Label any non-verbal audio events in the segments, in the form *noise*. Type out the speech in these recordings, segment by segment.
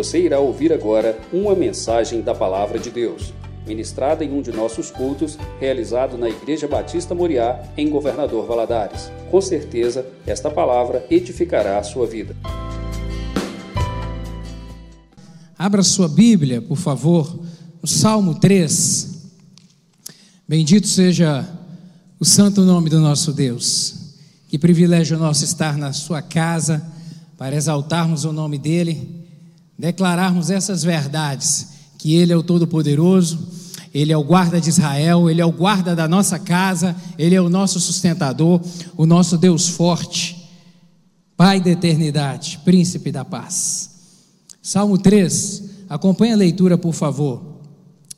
Você irá ouvir agora uma mensagem da Palavra de Deus, ministrada em um de nossos cultos, realizado na Igreja Batista Moriá, em Governador Valadares. Com certeza, esta palavra edificará a sua vida. Abra sua Bíblia, por favor, no Salmo 3. Bendito seja o santo nome do nosso Deus. Que privilégio nosso estar na sua casa para exaltarmos o nome dele, declararmos essas verdades, que ele é o todo-poderoso, ele é o guarda de Israel, ele é o guarda da nossa casa, ele é o nosso sustentador, o nosso Deus forte, Pai da eternidade, príncipe da paz. Salmo 3, acompanhe a leitura, por favor.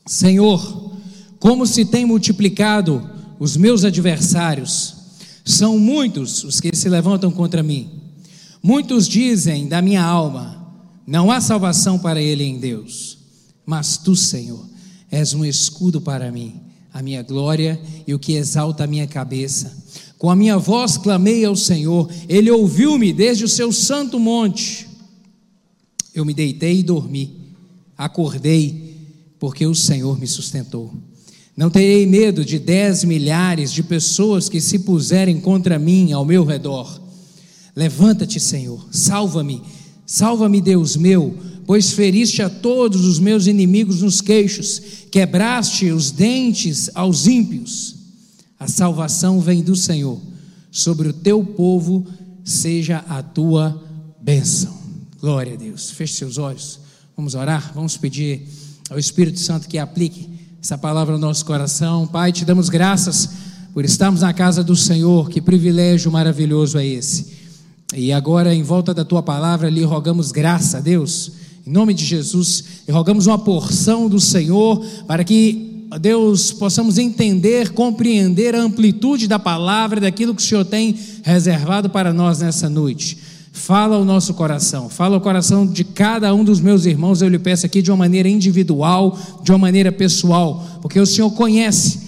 Senhor, como se tem multiplicado os meus adversários, são muitos os que se levantam contra mim. Muitos dizem da minha alma: não há salvação para ele em Deus. Mas tu, Senhor, és um escudo para mim, a minha glória e o que exalta a minha cabeça. Com a minha voz clamei ao Senhor, ele ouviu-me desde o seu santo monte. Eu me deitei e dormi, acordei, porque o Senhor me sustentou. Não terei medo de dez milhares de pessoas que se puserem contra mim ao meu redor. Levanta-te, Senhor, salva-me, salva-me, Deus meu, pois feriste a todos os meus inimigos nos queixos, quebraste os dentes aos ímpios. A salvação vem do Senhor, sobre o teu povo seja a tua bênção. Glória a Deus. Feche seus olhos, vamos orar, vamos pedir ao Espírito Santo que aplique essa palavra no nosso coração. Pai, te damos graças por estarmos na casa do Senhor, que privilégio maravilhoso é esse. E agora, em volta da tua palavra, lhe rogamos graça Deus, em nome de Jesus, e rogamos uma porção do Senhor para que, Deus, possamos entender, compreender a amplitude da palavra, daquilo que o Senhor tem reservado para nós nessa noite. Fala o nosso coração, fala o coração de cada um dos meus irmãos, eu lhe peço aqui de uma maneira individual, de uma maneira pessoal, porque o Senhor conhece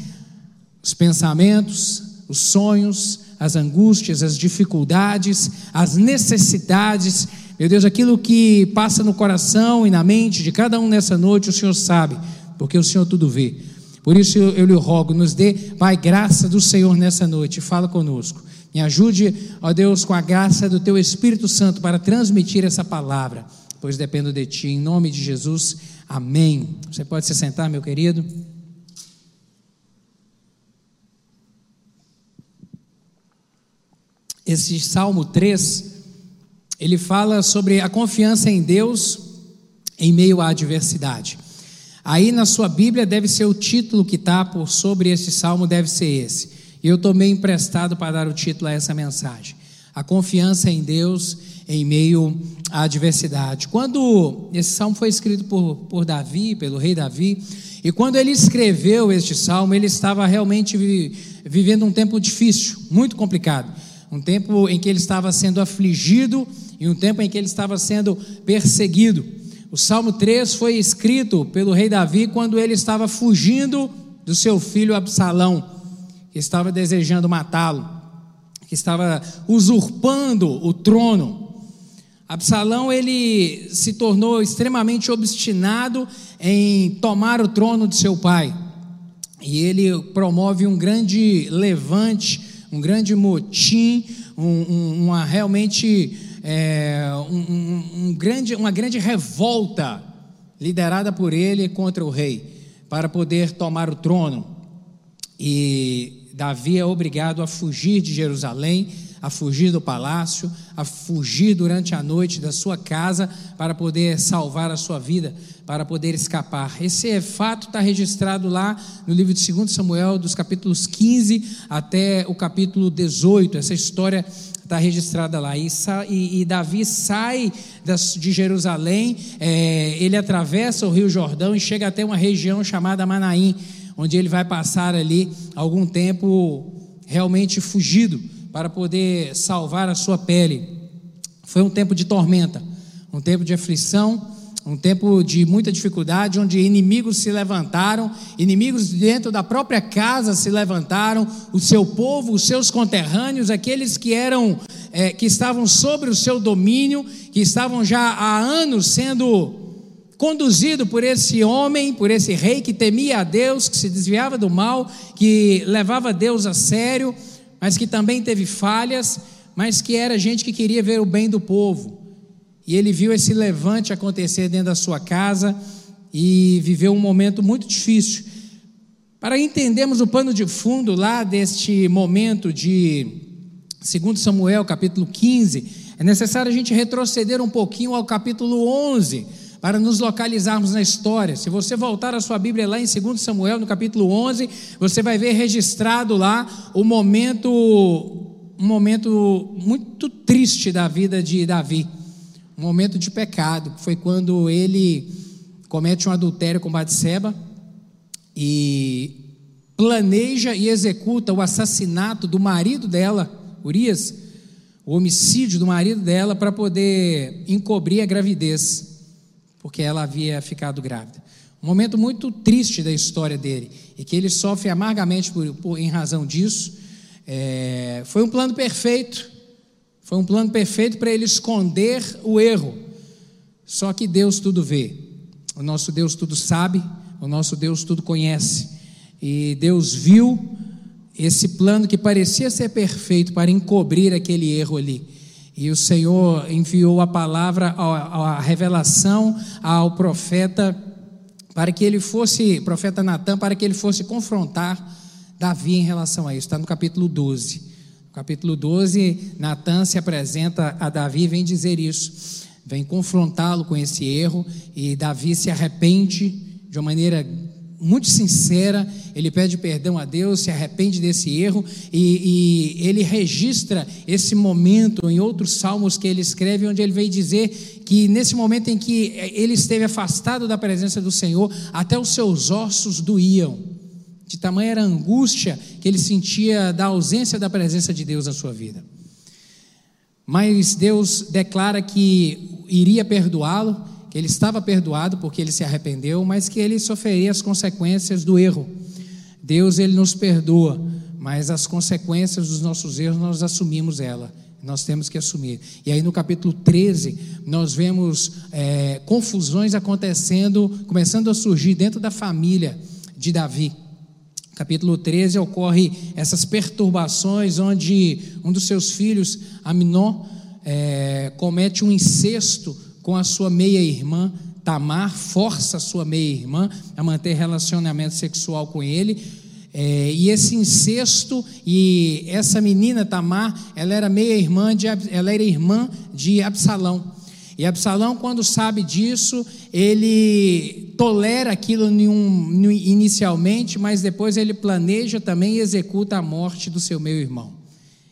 os pensamentos, os sonhos, as angústias, as dificuldades, as necessidades, meu Deus, aquilo que passa no coração e na mente de cada um nessa noite, o Senhor sabe, porque o Senhor tudo vê. Por isso eu, eu lhe rogo, nos dê, Pai, graça do Senhor nessa noite, fala conosco. Me ajude, ó Deus, com a graça do Teu Espírito Santo para transmitir essa palavra, pois dependo de Ti. Em nome de Jesus, amém. Você pode se sentar, meu querido. Esse Salmo 3, ele fala sobre a confiança em Deus em meio à adversidade. Aí na sua Bíblia deve ser o título que está por sobre esse salmo, deve ser esse. E eu tomei emprestado para dar o título a essa mensagem. A confiança em Deus em meio à adversidade. Quando esse salmo foi escrito por, por Davi, pelo rei Davi, e quando ele escreveu este salmo, ele estava realmente vivendo um tempo difícil, muito complicado. Um tempo em que ele estava sendo afligido e um tempo em que ele estava sendo perseguido. O Salmo 3 foi escrito pelo rei Davi quando ele estava fugindo do seu filho Absalão que estava desejando matá-lo, que estava usurpando o trono. Absalão ele se tornou extremamente obstinado em tomar o trono de seu pai. E ele promove um grande levante, um grande motim, um, um, uma realmente é, um, grande, uma grande revolta liderada por ele contra o rei para poder tomar o trono. E Davi é obrigado a fugir de Jerusalém, a fugir do palácio, a fugir durante a noite da sua casa para poder salvar a sua vida, para poder escapar. Esse fato está registrado lá no livro de 2 Samuel, dos capítulos 15 até o capítulo 18. Essa história está registrada lá. E, e, e Davi sai das, de Jerusalém, é, ele atravessa o Rio Jordão e chega até uma região chamada Manaim onde ele vai passar ali algum tempo realmente fugido para poder salvar a sua pele. Foi um tempo de tormenta, um tempo de aflição, um tempo de muita dificuldade, onde inimigos se levantaram, inimigos dentro da própria casa se levantaram, o seu povo, os seus conterrâneos, aqueles que eram, é, que estavam sobre o seu domínio, que estavam já há anos sendo conduzido por esse homem, por esse rei que temia a Deus, que se desviava do mal, que levava Deus a sério, mas que também teve falhas, mas que era gente que queria ver o bem do povo. E ele viu esse levante acontecer dentro da sua casa e viveu um momento muito difícil. Para entendermos o pano de fundo lá deste momento de 2 Samuel, capítulo 15, é necessário a gente retroceder um pouquinho ao capítulo 11 para nos localizarmos na história. Se você voltar a sua Bíblia lá em 2 Samuel, no capítulo 11, você vai ver registrado lá o momento um momento muito triste da vida de Davi. Um momento de pecado, foi quando ele comete um adultério com Batseba e planeja e executa o assassinato do marido dela, Urias, o homicídio do marido dela para poder encobrir a gravidez porque ela havia ficado grávida. Um momento muito triste da história dele e que ele sofre amargamente por, por em razão disso. É, foi um plano perfeito, foi um plano perfeito para ele esconder o erro. Só que Deus tudo vê, o nosso Deus tudo sabe, o nosso Deus tudo conhece. E Deus viu esse plano que parecia ser perfeito para encobrir aquele erro ali. E o Senhor enviou a palavra, a, revelação ao profeta, para que ele fosse, profeta Natan, para que ele fosse confrontar Davi em relação a isso. Está no capítulo 12. No capítulo 12, Natan se apresenta a Davi e vem dizer isso. Vem confrontá-lo com esse erro, e Davi se arrepende de uma maneira muito sincera, ele pede perdão a Deus, se arrepende desse erro e, e, ele registra esse momento em outros salmos que ele escreve, onde ele veio dizer que nesse momento em que ele esteve afastado da presença do Senhor, até os seus ossos doíam, de tamanha era a angústia que ele sentia da ausência da presença de Deus na sua vida. Mas Deus declara que iria perdoá-lo ele estava perdoado porque ele se arrependeu, mas que ele sofreria as consequências do erro. Deus ele nos perdoa, mas as consequências dos nossos erros nós assumimos ela. Nós temos que assumir. E aí no capítulo 13, nós vemos é, confusões acontecendo, começando a surgir dentro da família de Davi. Capítulo 13 ocorre essas perturbações onde um dos seus filhos, Aminon, é, comete um incesto com a sua meia-irmã, Tamar, força a sua meia-irmã a manter relacionamento sexual com ele. É, e esse incesto, e essa menina Tamar, ela era meia-irmã, de, ela era irmã de Absalão. E Absalão, quando sabe disso, ele tolera aquilo inicialmente, mas depois ele planeja também e executa a morte do seu meu irmão.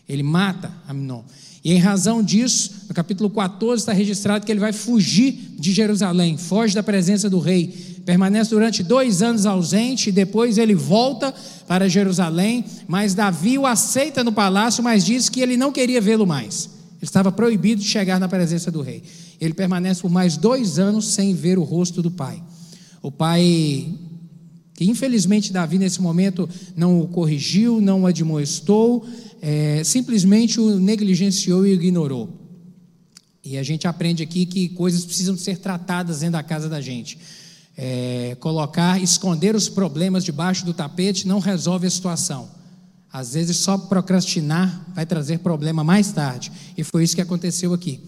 Ele mata Amnon. E em razão disso, no capítulo 14 está registrado que ele vai fugir de Jerusalém, foge da presença do rei, permanece durante dois anos ausente, e depois ele volta para Jerusalém, mas Davi o aceita no palácio, mas diz que ele não queria vê-lo mais. Ele estava proibido de chegar na presença do rei. Ele permanece por mais dois anos sem ver o rosto do pai. O pai que infelizmente Davi nesse momento não o corrigiu, não o admoestou, é, simplesmente o negligenciou e ignorou. E a gente aprende aqui que coisas precisam ser tratadas dentro da casa da gente. É, colocar, esconder os problemas debaixo do tapete não resolve a situação. Às vezes só procrastinar vai trazer problema mais tarde. E foi isso que aconteceu aqui.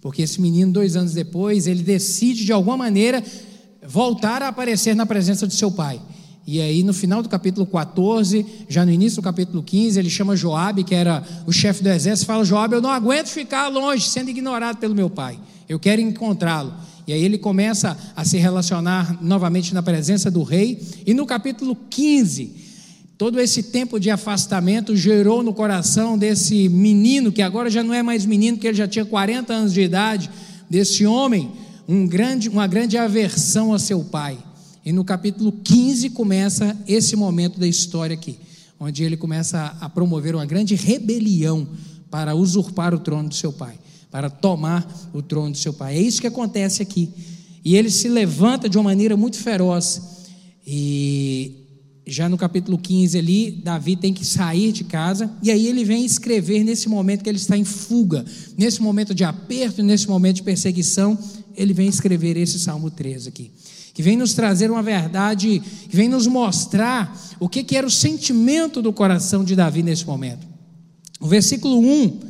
Porque esse menino, dois anos depois, ele decide de alguma maneira voltar a aparecer na presença de seu pai. E aí, no final do capítulo 14, já no início do capítulo 15, ele chama Joabe, que era o chefe do exército, e fala: Joabe, eu não aguento ficar longe, sendo ignorado pelo meu pai. Eu quero encontrá-lo. E aí ele começa a se relacionar novamente na presença do rei. E no capítulo 15, todo esse tempo de afastamento gerou no coração desse menino, que agora já não é mais menino, porque ele já tinha 40 anos de idade, desse homem, um grande, uma grande aversão a seu pai. E no capítulo 15 começa esse momento da história aqui, onde ele começa a promover uma grande rebelião para usurpar o trono do seu pai, para tomar o trono do seu pai. É isso que acontece aqui. E ele se levanta de uma maneira muito feroz. E já no capítulo 15 ali, Davi tem que sair de casa, e aí ele vem escrever nesse momento que ele está em fuga, nesse momento de aperto, nesse momento de perseguição, ele vem escrever esse Salmo 13 aqui, que vem nos trazer uma verdade, que vem nos mostrar o que, que era o sentimento do coração de Davi nesse momento. O versículo 1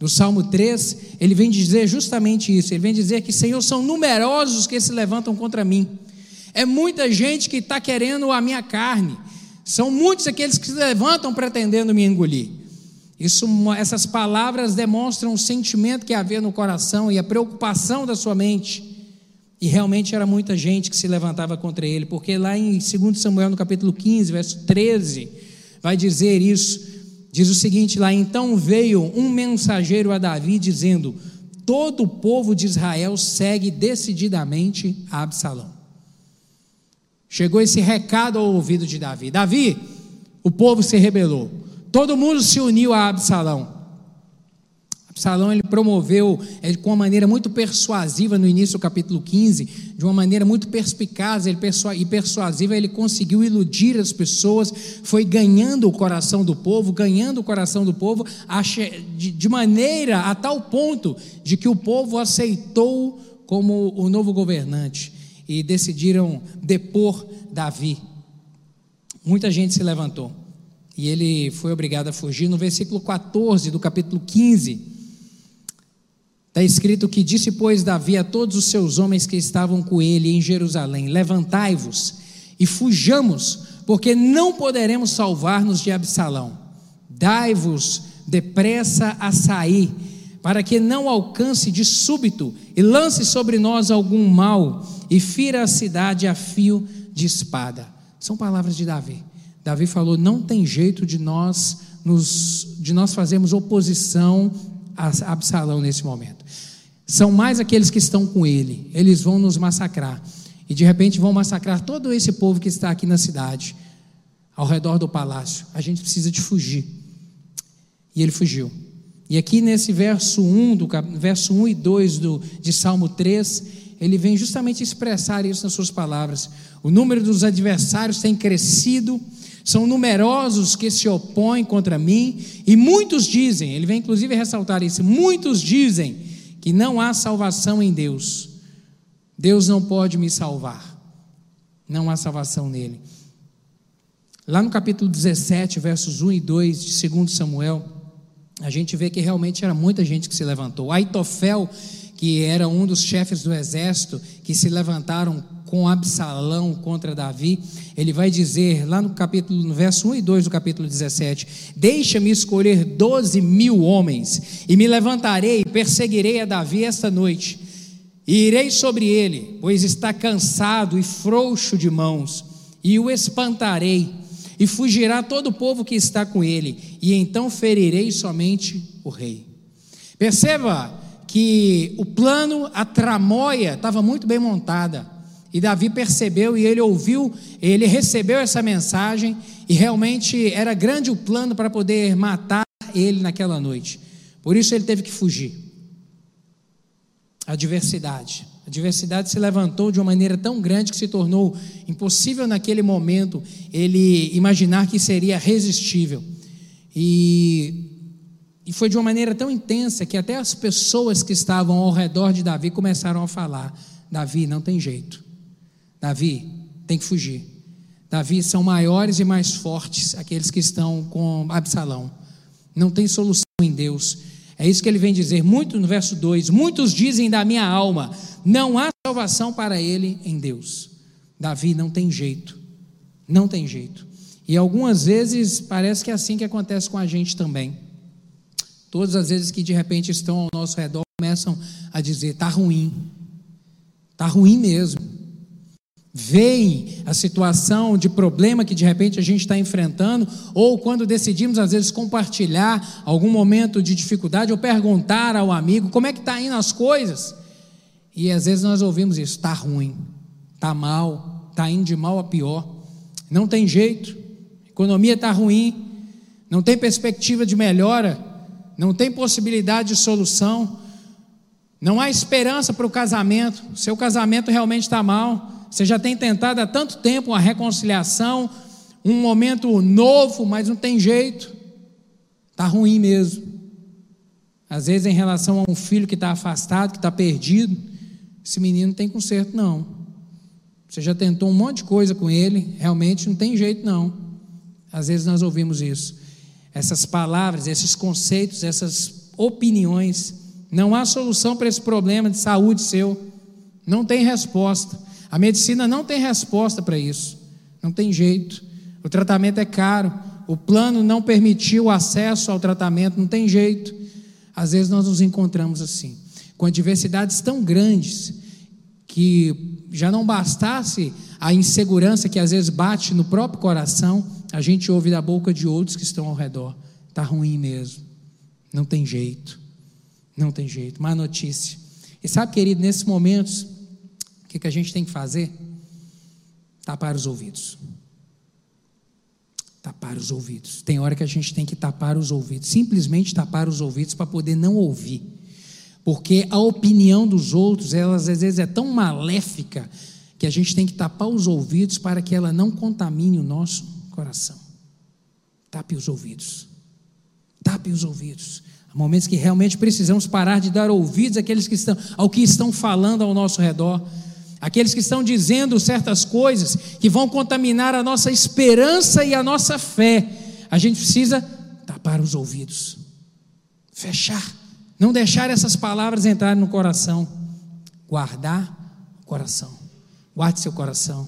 do Salmo 3, ele vem dizer justamente isso. Ele vem dizer que, Senhor, são numerosos que se levantam contra mim. É muita gente que está querendo a minha carne. São muitos aqueles que se levantam pretendendo me engolir. Isso, essas palavras demonstram o sentimento que havia no coração e a preocupação da sua mente. E realmente era muita gente que se levantava contra ele, porque lá em 2 Samuel, no capítulo 15, verso 13, vai dizer isso. Diz o seguinte lá: Então veio um mensageiro a Davi dizendo: Todo o povo de Israel segue decididamente a Absalão. Chegou esse recado ao ouvido de Davi: Davi, o povo se rebelou. Todo mundo se uniu a Absalão. Absalão ele promoveu ele, com uma maneira muito persuasiva no início do capítulo 15, de uma maneira muito perspicaz ele e persuasiva, ele conseguiu iludir as pessoas, foi ganhando o coração do povo, ganhando o coração do povo, de maneira a tal ponto de que o povo aceitou como o novo governante e decidiram depor Davi. Muita gente se levantou e ele foi obrigado a fugir. No versículo 14 do capítulo 15, está escrito que disse, pois, Davi a todos os seus homens que estavam com ele em Jerusalém: Levantai-vos e fujamos, porque não poderemos salvar-nos de Absalão. Dai-vos depressa a sair, para que não alcance de súbito e lance sobre nós algum mal e fira a cidade a fio de espada. São palavras de Davi. Davi falou: não tem jeito de nós nos, de nós fazermos oposição a Absalão nesse momento. São mais aqueles que estão com ele, eles vão nos massacrar. E de repente vão massacrar todo esse povo que está aqui na cidade, ao redor do palácio. A gente precisa de fugir. E ele fugiu. E aqui nesse verso 1, do, verso 1 e 2 do, de Salmo 3, ele vem justamente expressar isso nas suas palavras. O número dos adversários tem crescido são numerosos que se opõem contra mim, e muitos dizem, ele vem inclusive ressaltar isso, muitos dizem que não há salvação em Deus. Deus não pode me salvar. Não há salvação nele. Lá no capítulo 17, versos 1 e 2 de 2 Samuel, a gente vê que realmente era muita gente que se levantou. Aitofel, que era um dos chefes do exército, que se levantaram com Absalão contra Davi, ele vai dizer lá no capítulo, no verso 1 e 2 do capítulo 17: Deixa-me escolher doze mil homens, e me levantarei e perseguirei a Davi esta noite, e irei sobre ele, pois está cansado e frouxo de mãos, e o espantarei, e fugirá todo o povo que está com ele, e então ferirei somente o rei. Perceba que o plano, a tramóia estava muito bem montada. E Davi percebeu e ele ouviu, ele recebeu essa mensagem e realmente era grande o plano para poder matar ele naquela noite. Por isso ele teve que fugir. A diversidade. A se levantou de uma maneira tão grande que se tornou impossível naquele momento ele imaginar que seria resistível. E, e foi de uma maneira tão intensa que até as pessoas que estavam ao redor de Davi começaram a falar: Davi, não tem jeito. Davi tem que fugir. Davi são maiores e mais fortes aqueles que estão com Absalão. Não tem solução em Deus. É isso que ele vem dizer, muito no verso 2: Muitos dizem da minha alma, não há salvação para ele em Deus. Davi não tem jeito, não tem jeito. E algumas vezes parece que é assim que acontece com a gente também. Todas as vezes que de repente estão ao nosso redor começam a dizer: está ruim, está ruim mesmo. Veem a situação de problema que de repente a gente está enfrentando, ou quando decidimos às vezes compartilhar algum momento de dificuldade, ou perguntar ao amigo como é que está indo as coisas, e às vezes nós ouvimos isso: está ruim, está mal, está indo de mal a pior, não tem jeito, a economia está ruim, não tem perspectiva de melhora, não tem possibilidade de solução, não há esperança para o casamento, seu casamento realmente está mal você já tem tentado há tanto tempo uma reconciliação, um momento novo, mas não tem jeito. Está ruim mesmo. Às vezes, em relação a um filho que está afastado, que está perdido, Esse menino não tem conserto, não. Você já tentou um monte de coisa com ele, realmente não tem jeito, não. Às vezes nós ouvimos isso. Essas palavras, esses conceitos, essas opiniões. Não há solução para esse problema de saúde seu. Não tem resposta. A medicina não tem resposta para isso. Não tem jeito. O tratamento é caro. O plano não permitiu o acesso ao tratamento. Não tem jeito. Às vezes nós nos encontramos assim com adversidades tão grandes que já não bastasse a insegurança que às vezes bate no próprio coração, a gente ouve da boca de outros que estão ao redor. Está ruim mesmo. Não tem jeito. Não tem jeito. Má notícia. E sabe, querido, nesses momentos, o que, que a gente tem que fazer? Tapar os ouvidos. Tapar os ouvidos. Tem hora que a gente tem que tapar os ouvidos. Simplesmente tapar os ouvidos para poder não ouvir porque a opinião dos outros, elas às vezes é tão maléfica que a gente tem que tapar os ouvidos para que ela não contamine o nosso coração. Tape os ouvidos. Tape os ouvidos. Há momentos que realmente precisamos parar de dar ouvidos àqueles que estão, ao que estão falando ao nosso redor, aqueles que estão dizendo certas coisas que vão contaminar a nossa esperança e a nossa fé. A gente precisa tapar os ouvidos, fechar não deixar essas palavras entrarem no coração. Guardar o coração. Guarde seu coração.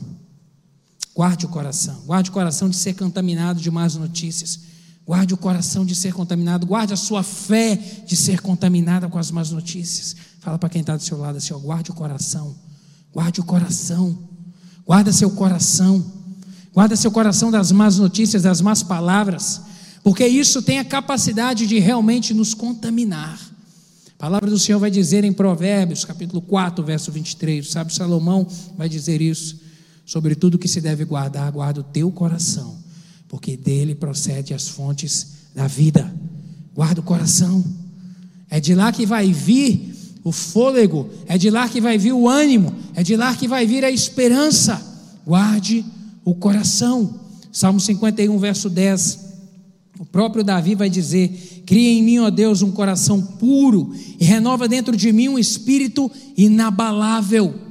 Guarde o coração. Guarde o coração de ser contaminado de más notícias. Guarde o coração de ser contaminado. Guarde a sua fé de ser contaminada com as más notícias. Fala para quem está do seu lado assim: ó, guarde o coração. Guarde o coração. Guarda seu coração. Guarda seu coração das más notícias, das más palavras. Porque isso tem a capacidade de realmente nos contaminar. A palavra do Senhor vai dizer em Provérbios, capítulo 4, verso 23, sabe, Salomão vai dizer isso, sobre tudo que se deve guardar, guarda o teu coração, porque dele procede as fontes da vida. Guarda o coração. É de lá que vai vir o fôlego, é de lá que vai vir o ânimo, é de lá que vai vir a esperança. Guarde o coração. Salmo 51, verso 10. O próprio Davi vai dizer: Cria em mim, ó Deus, um coração puro e renova dentro de mim um espírito inabalável.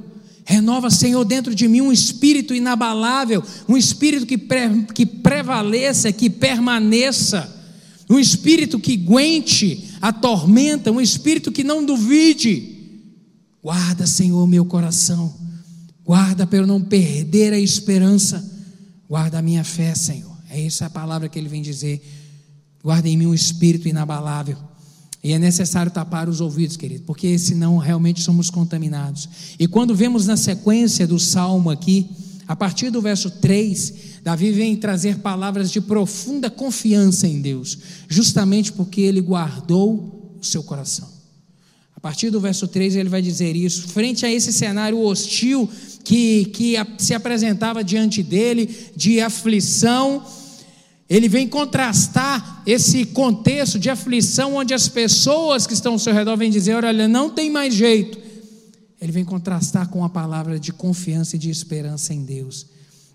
Renova, Senhor, dentro de mim um espírito inabalável, um espírito que, pre, que prevaleça, que permaneça, um espírito que aguente a tormenta, um espírito que não duvide. Guarda, Senhor, meu coração, guarda para eu não perder a esperança, guarda a minha fé, Senhor. É essa a palavra que ele vem dizer. Guarda em mim um espírito inabalável. E é necessário tapar os ouvidos, querido, porque senão realmente somos contaminados. E quando vemos na sequência do salmo aqui, a partir do verso 3, Davi vem trazer palavras de profunda confiança em Deus, justamente porque ele guardou o seu coração. A partir do verso 3, ele vai dizer isso, frente a esse cenário hostil que, que se apresentava diante dele, de aflição, ele vem contrastar esse contexto de aflição, onde as pessoas que estão ao seu redor vêm dizer: olha, não tem mais jeito. Ele vem contrastar com a palavra de confiança e de esperança em Deus.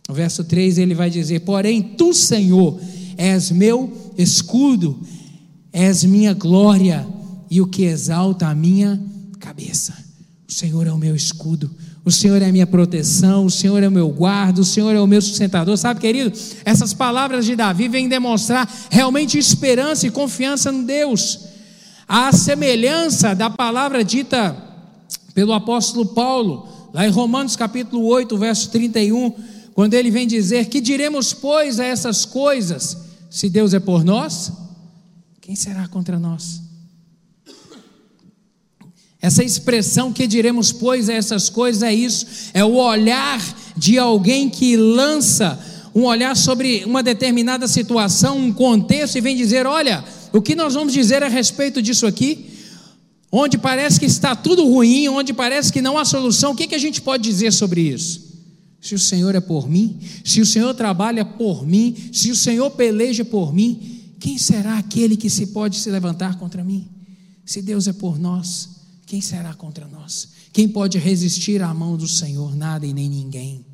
No verso 3 ele vai dizer: Porém, tu, Senhor, és meu escudo, és minha glória e o que exalta a minha cabeça. O Senhor é o meu escudo, o Senhor é a minha proteção, o Senhor é o meu guarda, o Senhor é o meu sustentador. Sabe, querido, essas palavras de Davi vêm demonstrar realmente esperança e confiança no Deus. A semelhança da palavra dita pelo apóstolo Paulo, lá em Romanos capítulo 8, verso 31, quando ele vem dizer: Que diremos, pois, a essas coisas? Se Deus é por nós, quem será contra nós? Essa expressão que diremos, pois, a essas coisas é isso, é o olhar de alguém que lança um olhar sobre uma determinada situação, um contexto e vem dizer: olha, o que nós vamos dizer a respeito disso aqui? Onde parece que está tudo ruim, onde parece que não há solução, o que, que a gente pode dizer sobre isso? Se o Senhor é por mim, se o Senhor trabalha por mim, se o Senhor peleja por mim, quem será aquele que se pode se levantar contra mim? Se Deus é por nós, quem será contra nós? Quem pode resistir à mão do Senhor? Nada e nem ninguém.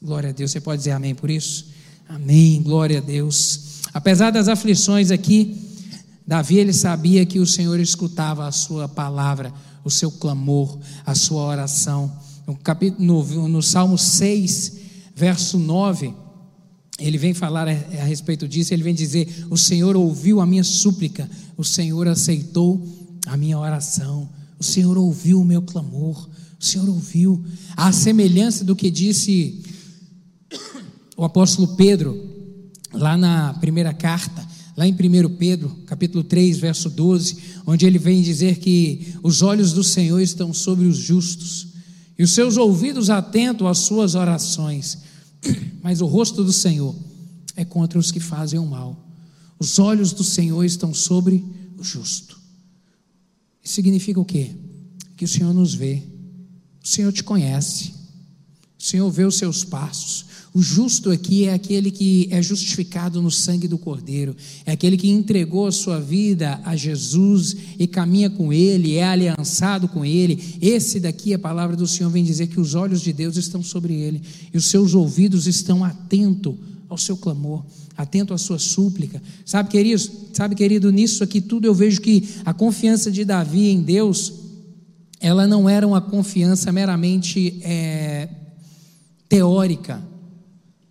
Glória a Deus. Você pode dizer amém por isso? Amém. Glória a Deus. Apesar das aflições aqui, Davi ele sabia que o Senhor escutava a sua palavra, o seu clamor, a sua oração. No, capítulo, no, no Salmo 6, verso 9, ele vem falar a, a respeito disso, ele vem dizer: O Senhor ouviu a minha súplica, o Senhor aceitou a minha oração, o Senhor ouviu o meu clamor, o Senhor ouviu. A semelhança do que disse o apóstolo Pedro, lá na primeira carta, lá em 1 Pedro, capítulo 3, verso 12, onde ele vem dizer que os olhos do Senhor estão sobre os justos e os seus ouvidos atentos às suas orações, *clears throat* mas o rosto do Senhor é contra os que fazem o mal. Os olhos do Senhor estão sobre o justo. Significa o quê? Que o Senhor nos vê, o Senhor te conhece, o Senhor vê os seus passos, o justo aqui é aquele que é justificado no sangue do Cordeiro, é aquele que entregou a sua vida a Jesus e caminha com Ele, é aliançado com Ele. Esse daqui, a palavra do Senhor vem dizer que os olhos de Deus estão sobre ele e os seus ouvidos estão atentos ao seu clamor, atento à sua súplica. Sabe, querido, sabe, querido, nisso aqui tudo eu vejo que a confiança de Davi em Deus, ela não era uma confiança meramente é, teórica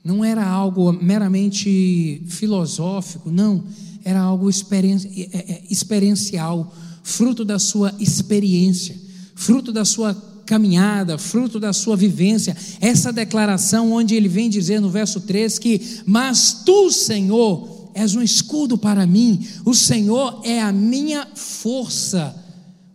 não era algo meramente filosófico, não, era algo é, é, experiencial, fruto da sua experiência, fruto da sua caminhada, fruto da sua vivência. Essa declaração, onde ele vem dizer no verso 3 que, mas tu, Senhor, és um escudo para mim, o Senhor é a minha força,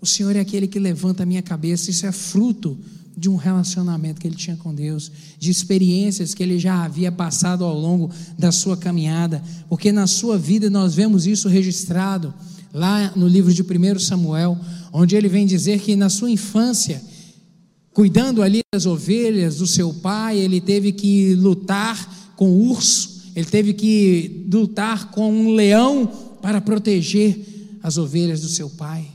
o Senhor é aquele que levanta a minha cabeça, isso é fruto de um relacionamento que ele tinha com Deus, de experiências que ele já havia passado ao longo da sua caminhada, porque na sua vida nós vemos isso registrado lá no livro de 1 Samuel, onde ele vem dizer que na sua infância, cuidando ali das ovelhas do seu pai, ele teve que lutar com o urso, ele teve que lutar com um leão para proteger as ovelhas do seu pai.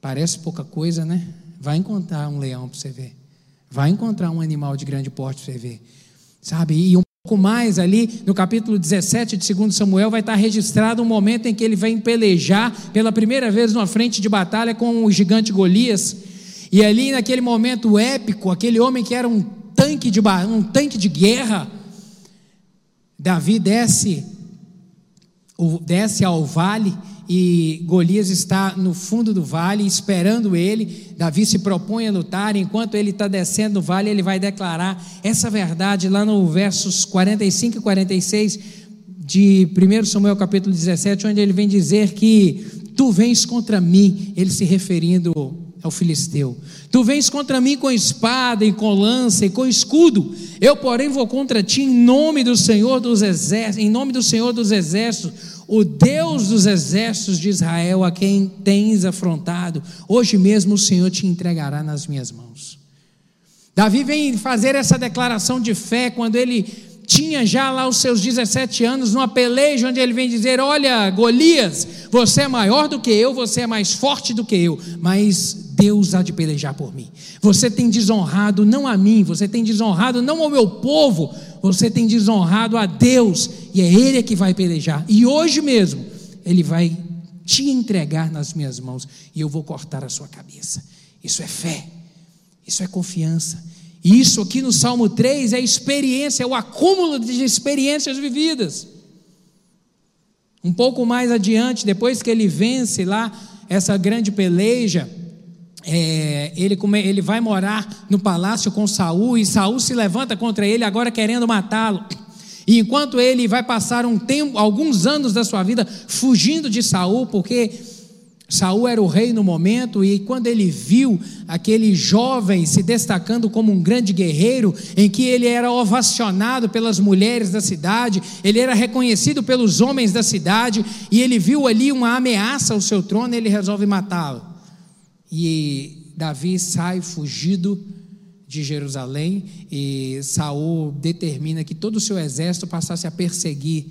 Parece pouca coisa, né? Vai encontrar um leão para você ver. Vai encontrar um animal de grande porte para você ver. Sabe? E um pouco mais ali, no capítulo 17 de 2 Samuel, vai estar registrado um momento em que ele vem pelejar pela primeira vez numa frente de batalha com o gigante Golias. E ali, naquele momento épico, aquele homem que era um tanque de, um tanque de guerra, Davi desce, desce ao vale e Golias está no fundo do vale esperando ele. Davi se propõe a lutar. Enquanto ele está descendo o vale, ele vai declarar essa verdade lá no versos 45 e 46 de 1 Samuel capítulo 17, onde ele vem dizer que tu vens contra mim, ele se referindo ao filisteu. Tu vens contra mim com espada e com lança e com escudo. Eu, porém, vou contra ti em nome do Senhor dos exércitos, em nome do Senhor dos exércitos o Deus dos exércitos de Israel, a quem tens afrontado, hoje mesmo o Senhor te entregará nas minhas mãos. Davi vem fazer essa declaração de fé quando ele tinha já lá os seus 17 anos, numa peleja onde ele vem dizer: Olha, Golias, você é maior do que eu, você é mais forte do que eu, mas Deus há de pelejar por mim. Você tem desonrado não a mim, você tem desonrado não ao meu povo, você tem desonrado a Deus, e é Ele que vai pelejar. E hoje mesmo, Ele vai te entregar nas minhas mãos, e eu vou cortar a sua cabeça. Isso é fé, isso é confiança. E isso aqui no Salmo 3 é experiência, é o acúmulo de experiências vividas. Um pouco mais adiante, depois que ele vence lá essa grande peleja, é, ele, ele vai morar no palácio com Saul e Saul se levanta contra ele agora querendo matá-lo. E enquanto ele vai passar um tempo, alguns anos da sua vida fugindo de Saul, porque Saul era o rei no momento, e quando ele viu aquele jovem se destacando como um grande guerreiro, em que ele era ovacionado pelas mulheres da cidade, ele era reconhecido pelos homens da cidade, e ele viu ali uma ameaça ao seu trono, ele resolve matá-lo. E Davi sai fugido de Jerusalém e Saul determina que todo o seu exército passasse a perseguir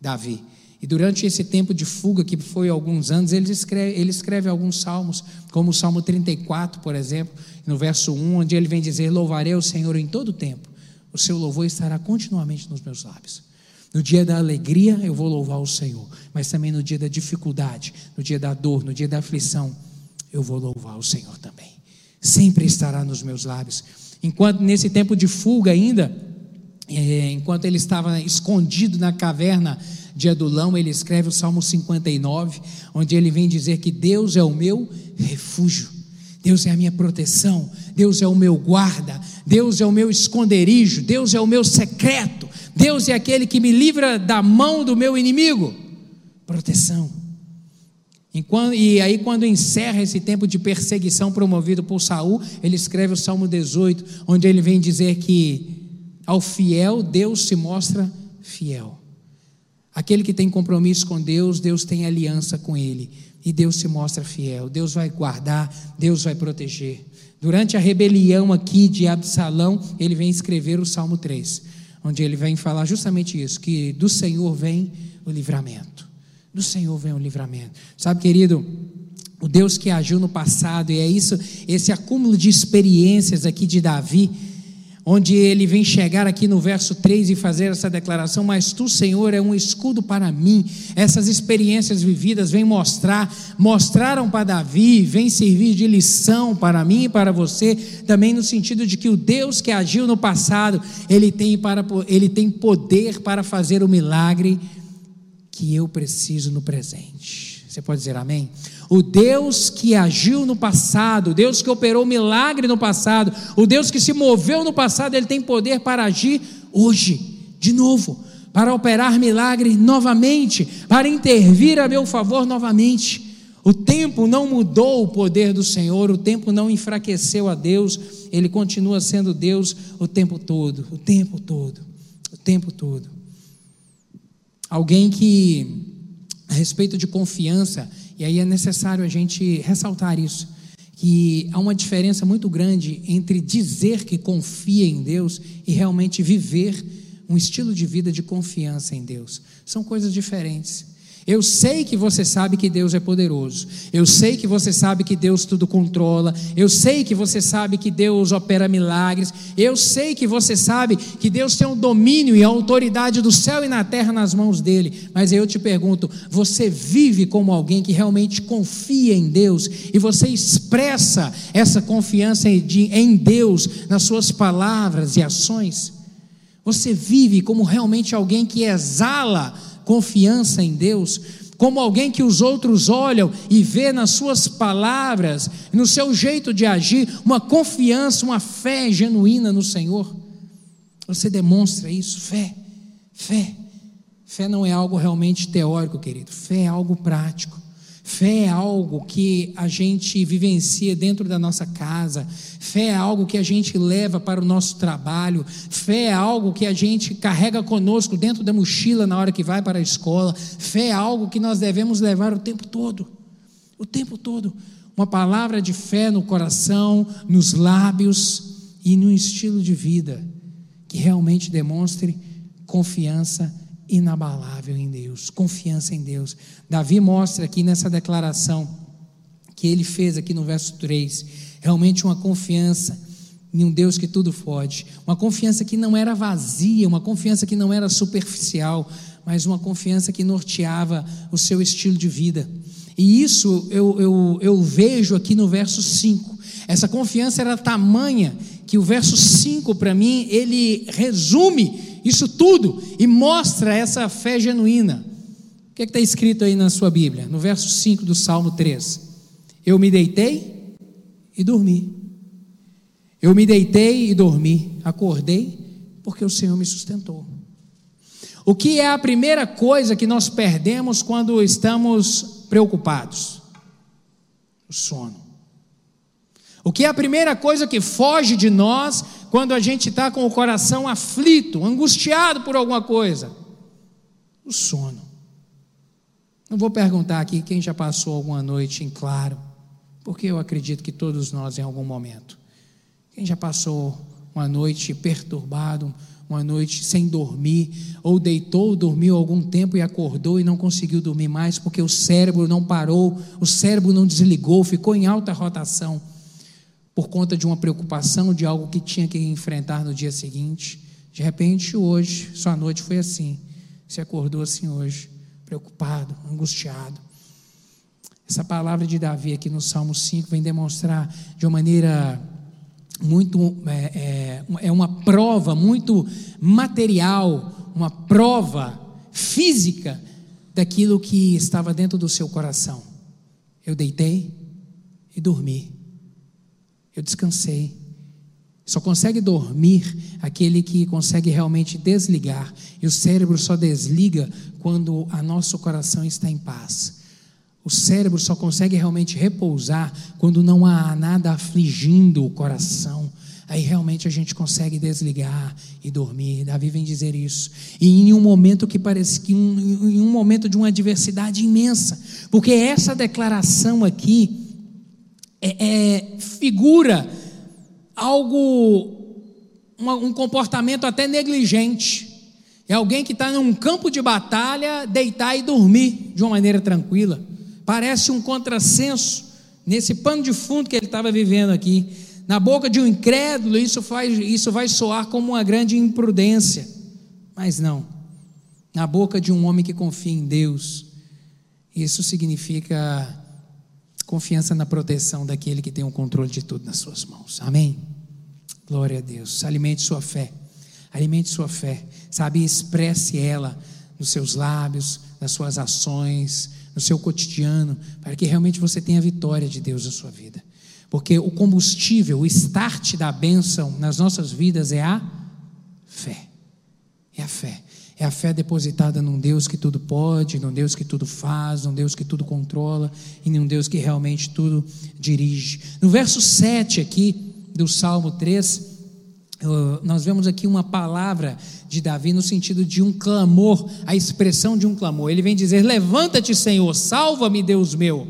Davi. E durante esse tempo de fuga, que foi alguns anos, ele escreve, ele escreve alguns salmos, como o Salmo 34, por exemplo, no verso 1, onde ele vem dizer: Louvarei o Senhor em todo o tempo, o seu louvor estará continuamente nos meus lábios. No dia da alegria, eu vou louvar o Senhor, mas também no dia da dificuldade, no dia da dor, no dia da aflição, eu vou louvar o Senhor também. Sempre estará nos meus lábios. Enquanto nesse tempo de fuga ainda, é, enquanto ele estava escondido na caverna de Adulão, ele escreve o Salmo 59, onde ele vem dizer que Deus é o meu refúgio, Deus é a minha proteção, Deus é o meu guarda, Deus é o meu esconderijo, Deus é o meu secreto, Deus é aquele que me livra da mão do meu inimigo. Proteção. E aí, quando encerra esse tempo de perseguição promovido por Saul, ele escreve o Salmo 18, onde ele vem dizer que ao fiel Deus se mostra fiel. Aquele que tem compromisso com Deus, Deus tem aliança com ele. E Deus se mostra fiel. Deus vai guardar, Deus vai proteger. Durante a rebelião aqui de Absalão, ele vem escrever o Salmo 3, onde ele vem falar justamente isso: que do Senhor vem o livramento. Do Senhor vem o livramento. Sabe, querido, o Deus que agiu no passado, e é isso, esse acúmulo de experiências aqui de Davi onde ele vem chegar aqui no verso 3 e fazer essa declaração: Mas tu, Senhor, é um escudo para mim. Essas experiências vividas vêm mostrar, mostraram para Davi, vêm servir de lição para mim e para você, também no sentido de que o Deus que agiu no passado, ele tem, para, ele tem poder para fazer o milagre que eu preciso no presente. Você pode dizer amém? O Deus que agiu no passado, o Deus que operou milagre no passado, o Deus que se moveu no passado, ele tem poder para agir hoje, de novo, para operar milagre novamente, para intervir a meu favor novamente. O tempo não mudou o poder do Senhor, o tempo não enfraqueceu a Deus, ele continua sendo Deus o tempo todo, o tempo todo, o tempo todo. Alguém que, a respeito de confiança, e aí é necessário a gente ressaltar isso, que há uma diferença muito grande entre dizer que confia em Deus e realmente viver um estilo de vida de confiança em Deus. São coisas diferentes. Eu sei que você sabe que Deus é poderoso. Eu sei que você sabe que Deus tudo controla. Eu sei que você sabe que Deus opera milagres. Eu sei que você sabe que Deus tem o domínio e a autoridade do céu e na terra nas mãos dele. Mas eu te pergunto: você vive como alguém que realmente confia em Deus e você expressa essa confiança em Deus nas suas palavras e ações? Você vive como realmente alguém que exala confiança em Deus, como alguém que os outros olham e vê nas suas palavras, no seu jeito de agir, uma confiança, uma fé genuína no Senhor. Você demonstra isso, fé, fé. Fé não é algo realmente teórico, querido. Fé é algo prático. Fé é algo que a gente vivencia dentro da nossa casa, fé é algo que a gente leva para o nosso trabalho, fé é algo que a gente carrega conosco dentro da mochila na hora que vai para a escola, fé é algo que nós devemos levar o tempo todo o tempo todo. Uma palavra de fé no coração, nos lábios e no estilo de vida que realmente demonstre confiança inabalável em Deus, confiança em Deus. Davi mostra aqui nessa declaração que ele fez aqui no verso 3, realmente uma confiança em um Deus que tudo pode, uma confiança que não era vazia, uma confiança que não era superficial, mas uma confiança que norteava o seu estilo de vida. E isso eu, eu, eu vejo aqui no verso 5. Essa confiança era tamanha que o verso 5, para mim, ele resume isso tudo e mostra essa fé genuína. O que é está escrito aí na sua Bíblia? No verso 5 do Salmo 3. Eu me deitei e dormi. Eu me deitei e dormi. Acordei porque o Senhor me sustentou. O que é a primeira coisa que nós perdemos quando estamos preocupados? O sono. O que é a primeira coisa que foge de nós quando a gente está com o coração aflito, angustiado por alguma coisa? O sono. Não vou perguntar aqui quem já passou alguma noite em claro, porque eu acredito que todos nós em algum momento. Quem já passou uma noite perturbado, uma noite sem dormir, ou deitou, dormiu algum tempo e acordou e não conseguiu dormir mais porque o cérebro não parou, o cérebro não desligou, ficou em alta rotação por conta de uma preocupação, de algo que tinha que enfrentar no dia seguinte. De repente, hoje, sua noite foi assim. Você acordou assim hoje, preocupado, angustiado. Essa palavra de Davi aqui no Salmo 5 vem demonstrar de uma maneira muito. É, é, é uma prova muito material, uma prova física daquilo que estava dentro do seu coração. Eu deitei e dormi. Eu descansei. Só consegue dormir aquele que consegue realmente desligar. E o cérebro só desliga quando o nosso coração está em paz. O cérebro só consegue realmente repousar quando não há nada afligindo o coração. Aí realmente a gente consegue desligar e dormir. Davi vem dizer isso. E em um momento que parece que um, em um momento de uma adversidade imensa, porque essa declaração aqui é, é figura algo, uma, um comportamento até negligente. É alguém que está num campo de batalha, deitar e dormir de uma maneira tranquila. Parece um contrassenso nesse pano de fundo que ele estava vivendo aqui. Na boca de um incrédulo, isso, faz, isso vai soar como uma grande imprudência. Mas não. Na boca de um homem que confia em Deus, isso significa confiança na proteção daquele que tem o controle de tudo nas suas mãos. Amém? Glória a Deus. Alimente sua fé. Alimente sua fé. Sabe, expresse ela nos seus lábios, nas suas ações, no seu cotidiano, para que realmente você tenha a vitória de Deus na sua vida. Porque o combustível, o start da bênção nas nossas vidas é a fé. É a fé. É a fé depositada num Deus que tudo pode, num Deus que tudo faz, num Deus que tudo controla e num Deus que realmente tudo dirige. No verso 7 aqui do Salmo 3, nós vemos aqui uma palavra de Davi no sentido de um clamor, a expressão de um clamor. Ele vem dizer: Levanta-te, Senhor, salva-me, Deus meu.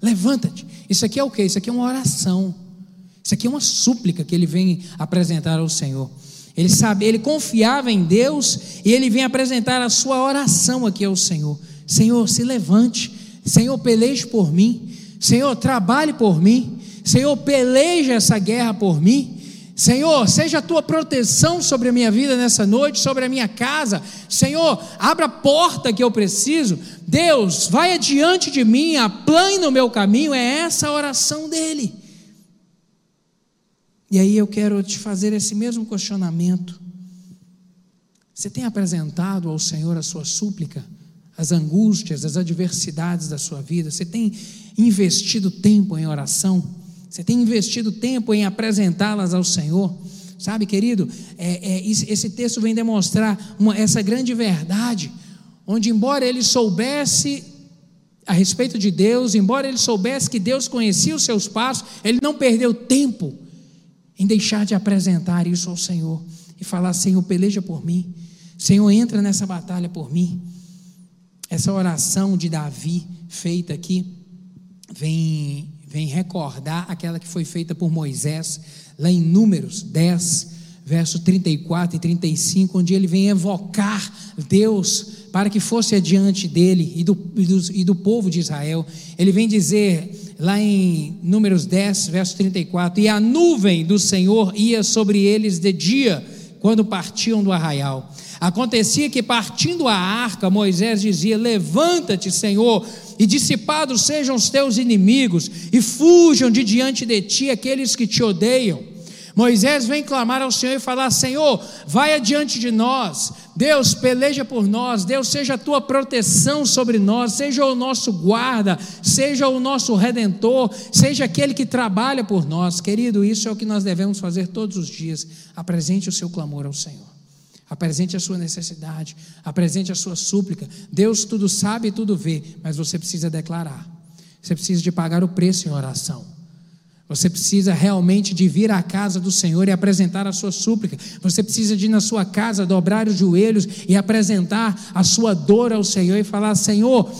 Levanta-te. Isso aqui é o que? Isso aqui é uma oração. Isso aqui é uma súplica que ele vem apresentar ao Senhor. Ele sabe, ele confiava em Deus e ele vem apresentar a sua oração aqui ao Senhor. Senhor, se levante. Senhor, peleje por mim. Senhor, trabalhe por mim. Senhor, peleje essa guerra por mim. Senhor, seja a tua proteção sobre a minha vida nessa noite, sobre a minha casa. Senhor, abra a porta que eu preciso. Deus, vai adiante de mim, aplane no meu caminho. É essa a oração dele. E aí eu quero te fazer esse mesmo questionamento. Você tem apresentado ao Senhor a sua súplica, as angústias, as adversidades da sua vida? Você tem investido tempo em oração? Você tem investido tempo em apresentá-las ao Senhor? Sabe, querido, é, é, esse texto vem demonstrar uma, essa grande verdade, onde, embora ele soubesse a respeito de Deus, embora ele soubesse que Deus conhecia os seus passos, ele não perdeu tempo em deixar de apresentar isso ao Senhor e falar: Senhor, peleja por mim, Senhor, entra nessa batalha por mim. Essa oração de Davi feita aqui vem vem recordar aquela que foi feita por Moisés, lá em Números 10, verso 34 e 35, onde ele vem evocar Deus para que fosse adiante dele e do, e do, e do povo de Israel. Ele vem dizer, lá em Números 10, verso 34, e a nuvem do Senhor ia sobre eles de dia, quando partiam do arraial. Acontecia que, partindo a arca, Moisés dizia: Levanta-te, Senhor e dissipados sejam os teus inimigos, e fujam de diante de ti aqueles que te odeiam. Moisés vem clamar ao Senhor e falar: Senhor, vai adiante de nós, Deus, peleja por nós, Deus, seja a tua proteção sobre nós, seja o nosso guarda, seja o nosso redentor, seja aquele que trabalha por nós. Querido, isso é o que nós devemos fazer todos os dias. Apresente o seu clamor ao Senhor apresente a sua necessidade, apresente a sua súplica. Deus tudo sabe e tudo vê, mas você precisa declarar. Você precisa de pagar o preço em oração. Você precisa realmente de vir à casa do Senhor e apresentar a sua súplica. Você precisa de ir na sua casa, dobrar os joelhos e apresentar a sua dor ao Senhor e falar: Senhor,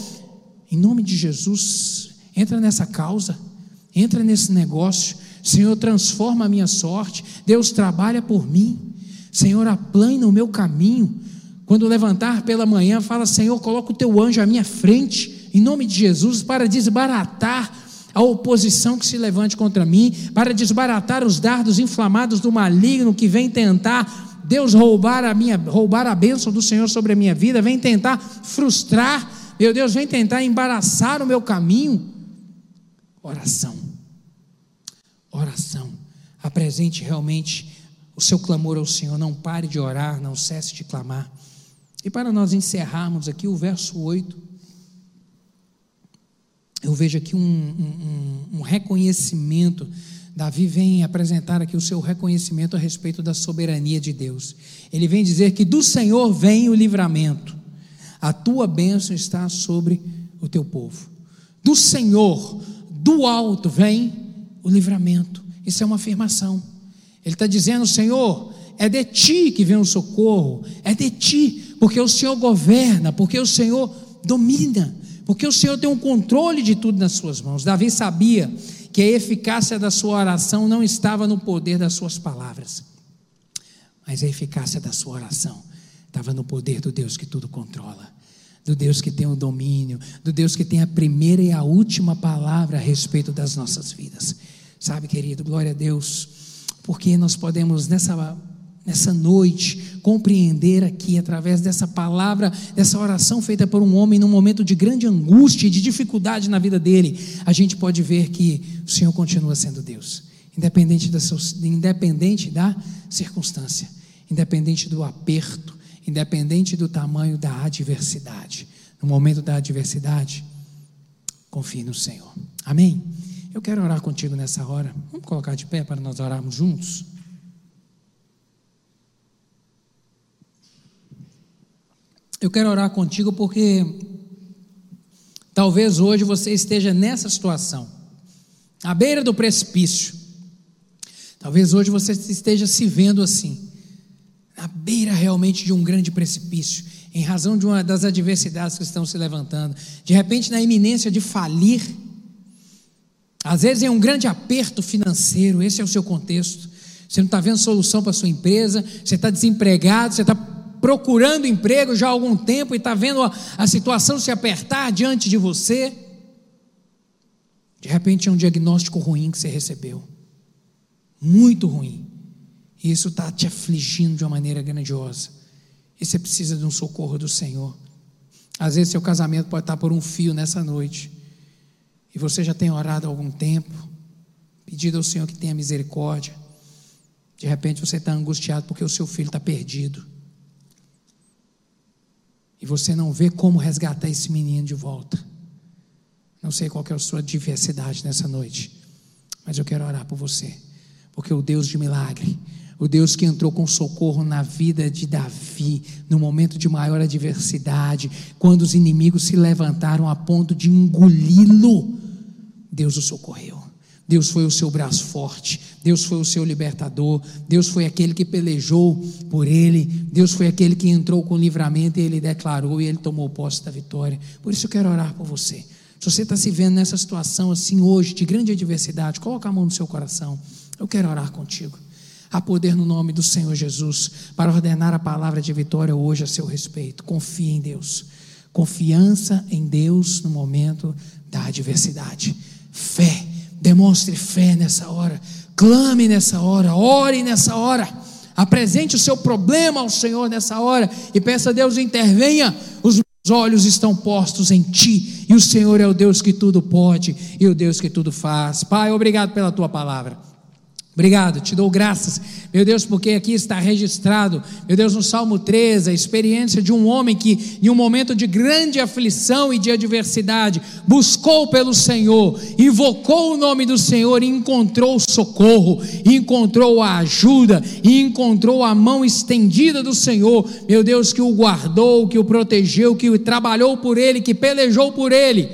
em nome de Jesus, entra nessa causa, entra nesse negócio. Senhor, transforma a minha sorte. Deus trabalha por mim. Senhor, aplane o meu caminho. Quando levantar pela manhã, fala: Senhor, coloca o teu anjo à minha frente, em nome de Jesus, para desbaratar a oposição que se levante contra mim, para desbaratar os dardos inflamados do maligno que vem tentar Deus roubar a minha, roubar a bênção do Senhor sobre a minha vida, vem tentar frustrar, meu Deus, vem tentar embaraçar o meu caminho. Oração. Oração. Apresente realmente o seu clamor ao Senhor, não pare de orar, não cesse de clamar. E para nós encerrarmos aqui o verso 8, eu vejo aqui um, um, um reconhecimento Davi vem apresentar aqui o seu reconhecimento a respeito da soberania de Deus. Ele vem dizer que do Senhor vem o livramento, a tua bênção está sobre o teu povo. Do Senhor, do alto, vem o livramento. Isso é uma afirmação. Ele está dizendo: Senhor, é de ti que vem o socorro, é de ti, porque o Senhor governa, porque o Senhor domina, porque o Senhor tem um controle de tudo nas suas mãos. Davi sabia que a eficácia da sua oração não estava no poder das suas palavras, mas a eficácia da sua oração estava no poder do Deus que tudo controla, do Deus que tem o domínio, do Deus que tem a primeira e a última palavra a respeito das nossas vidas. Sabe, querido, glória a Deus, porque nós podemos nessa nessa noite, compreender aqui, através dessa palavra, dessa oração feita por um homem num momento de grande angústia e de dificuldade na vida dele, a gente pode ver que o Senhor continua sendo Deus, independente da, independente da circunstância, independente do aperto, independente do tamanho da adversidade. No momento da adversidade, confie no Senhor. Amém? Eu quero orar contigo nessa hora. Vamos colocar de pé para nós orarmos juntos? Eu quero orar contigo porque talvez hoje você esteja nessa situação, à beira do precipício. Talvez hoje você esteja se vendo assim, à beira realmente de um grande precipício, em razão de uma das adversidades que estão se levantando, de repente na iminência de falir, às vezes em um grande aperto financeiro, esse é o seu contexto. Você não está vendo solução para a sua empresa, você está desempregado, você está procurando emprego já há algum tempo e está vendo a, a situação se apertar diante de você. De repente é um diagnóstico ruim que você recebeu, muito ruim, e isso está te afligindo de uma maneira grandiosa, e você precisa de um socorro do Senhor. Às vezes seu casamento pode estar por um fio nessa noite, e você já tem orado há algum tempo, pedido ao Senhor que tenha misericórdia. De repente você está angustiado porque o seu filho está perdido e você não vê como resgatar esse menino de volta. Não sei qual é a sua diversidade nessa noite, mas eu quero orar por você, porque o Deus de milagre, o Deus que entrou com socorro na vida de Davi, no momento de maior adversidade, quando os inimigos se levantaram a ponto de engoli-lo, Deus o socorreu. Deus foi o seu braço forte, Deus foi o seu libertador, Deus foi aquele que pelejou por ele, Deus foi aquele que entrou com livramento e ele declarou e ele tomou posse da vitória. Por isso eu quero orar por você. Se você está se vendo nessa situação assim hoje, de grande adversidade, coloca a mão no seu coração. Eu quero orar contigo. Há poder no nome do Senhor Jesus para ordenar a palavra de vitória hoje a seu respeito. Confie em Deus. Confiança em Deus no momento da adversidade. Fé Demonstre fé nessa hora, clame nessa hora, ore nessa hora, apresente o seu problema ao Senhor nessa hora e peça a Deus intervenha. Os meus olhos estão postos em Ti e o Senhor é o Deus que tudo pode e o Deus que tudo faz. Pai, obrigado pela Tua palavra. Obrigado, te dou graças, meu Deus, porque aqui está registrado, meu Deus, no Salmo 13, a experiência de um homem que, em um momento de grande aflição e de adversidade, buscou pelo Senhor, invocou o nome do Senhor e encontrou socorro, encontrou a ajuda, e encontrou a mão estendida do Senhor, meu Deus, que o guardou, que o protegeu, que o trabalhou por ele, que pelejou por ele.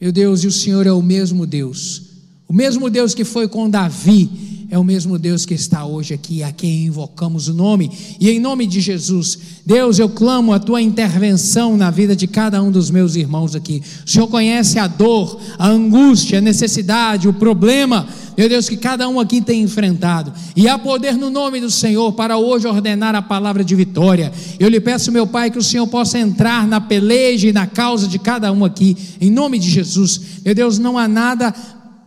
Meu Deus, e o Senhor é o mesmo Deus, o mesmo Deus que foi com Davi é o mesmo Deus que está hoje aqui, a quem invocamos o nome. E em nome de Jesus, Deus, eu clamo a tua intervenção na vida de cada um dos meus irmãos aqui. O Senhor conhece a dor, a angústia, a necessidade, o problema, meu Deus, que cada um aqui tem enfrentado. E há poder no nome do Senhor para hoje ordenar a palavra de vitória. Eu lhe peço, meu Pai, que o Senhor possa entrar na peleja e na causa de cada um aqui, em nome de Jesus. Meu Deus, não há nada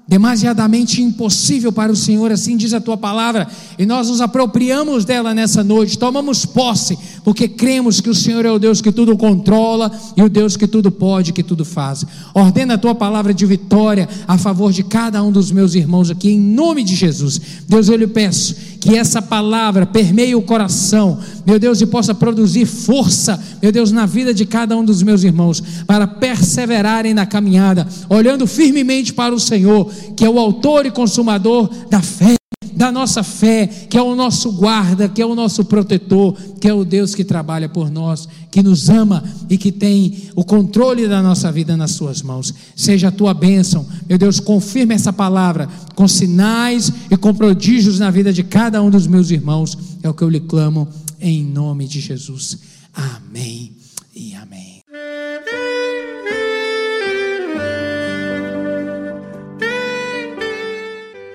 demasiadamente impossível para o Senhor, assim diz a tua palavra, e nós nos apropriamos dela nessa noite, tomamos posse, porque cremos que o Senhor é o Deus que tudo controla e o Deus que tudo pode, que tudo faz. Ordena a tua palavra de vitória a favor de cada um dos meus irmãos aqui, em nome de Jesus. Deus, eu lhe peço que essa palavra permeie o coração, meu Deus, e possa produzir força, meu Deus, na vida de cada um dos meus irmãos, para perseverarem na caminhada, olhando firmemente para o Senhor, que é o autor e consumador da fé da nossa fé, que é o nosso guarda, que é o nosso protetor, que é o Deus que trabalha por nós, que nos ama e que tem o controle da nossa vida nas Suas mãos. Seja a tua bênção, meu Deus, confirme essa palavra com sinais e com prodígios na vida de cada um dos meus irmãos, é o que eu lhe clamo em nome de Jesus. Amém e amém.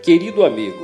Querido amigo,